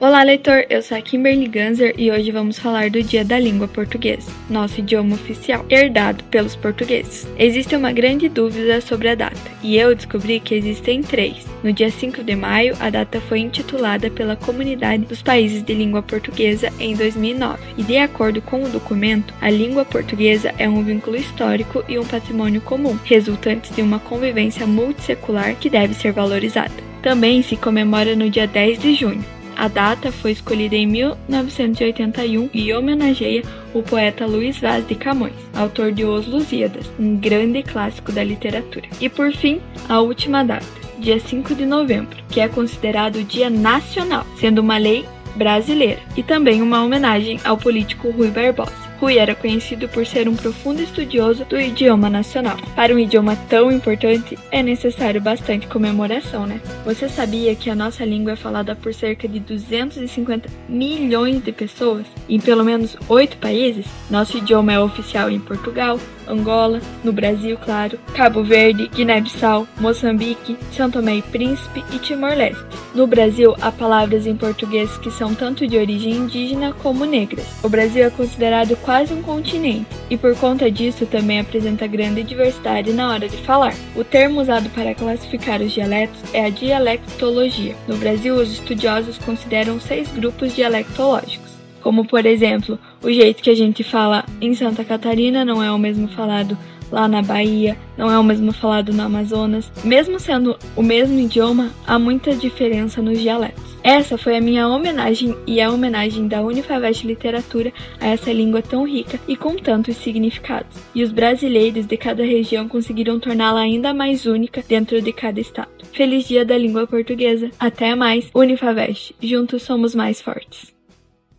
Olá, leitor! Eu sou a Kimberly Ganzer e hoje vamos falar do Dia da Língua Portuguesa, nosso idioma oficial, herdado pelos portugueses. Existe uma grande dúvida sobre a data, e eu descobri que existem três. No dia 5 de maio, a data foi intitulada pela Comunidade dos Países de Língua Portuguesa em 2009, e de acordo com o documento, a língua portuguesa é um vínculo histórico e um patrimônio comum, resultantes de uma convivência multissecular que deve ser valorizada. Também se comemora no dia 10 de junho, a data foi escolhida em 1981 e homenageia o poeta Luiz Vaz de Camões, autor de Os Lusíadas, um grande clássico da literatura. E por fim, a última data, dia 5 de novembro, que é considerado o Dia Nacional, sendo uma lei brasileira e também uma homenagem ao político Rui Barbosa. Rui era conhecido por ser um profundo estudioso do idioma nacional. Para um idioma tão importante, é necessário bastante comemoração, né? Você sabia que a nossa língua é falada por cerca de 250 milhões de pessoas em pelo menos oito países? Nosso idioma é oficial em Portugal, Angola, no Brasil, claro, Cabo Verde, Guiné-Bissau, Moçambique, São Tomé e Príncipe e Timor-Leste. No Brasil, há palavras em português que são tanto de origem indígena como negras. O Brasil é considerado quase um continente e, por conta disso, também apresenta grande diversidade na hora de falar. O termo usado para classificar os dialetos é a dialectologia. No Brasil, os estudiosos consideram seis grupos dialectológicos como por exemplo, o jeito que a gente fala em Santa Catarina não é o mesmo falado lá na Bahia, não é o mesmo falado no Amazonas. Mesmo sendo o mesmo idioma, há muita diferença nos dialetos. Essa foi a minha homenagem e a homenagem da Unifavest Literatura a essa língua tão rica e com tantos significados. E os brasileiros de cada região conseguiram torná-la ainda mais única dentro de cada estado. Feliz Dia da Língua Portuguesa! Até mais, Unifavest! Juntos somos mais fortes!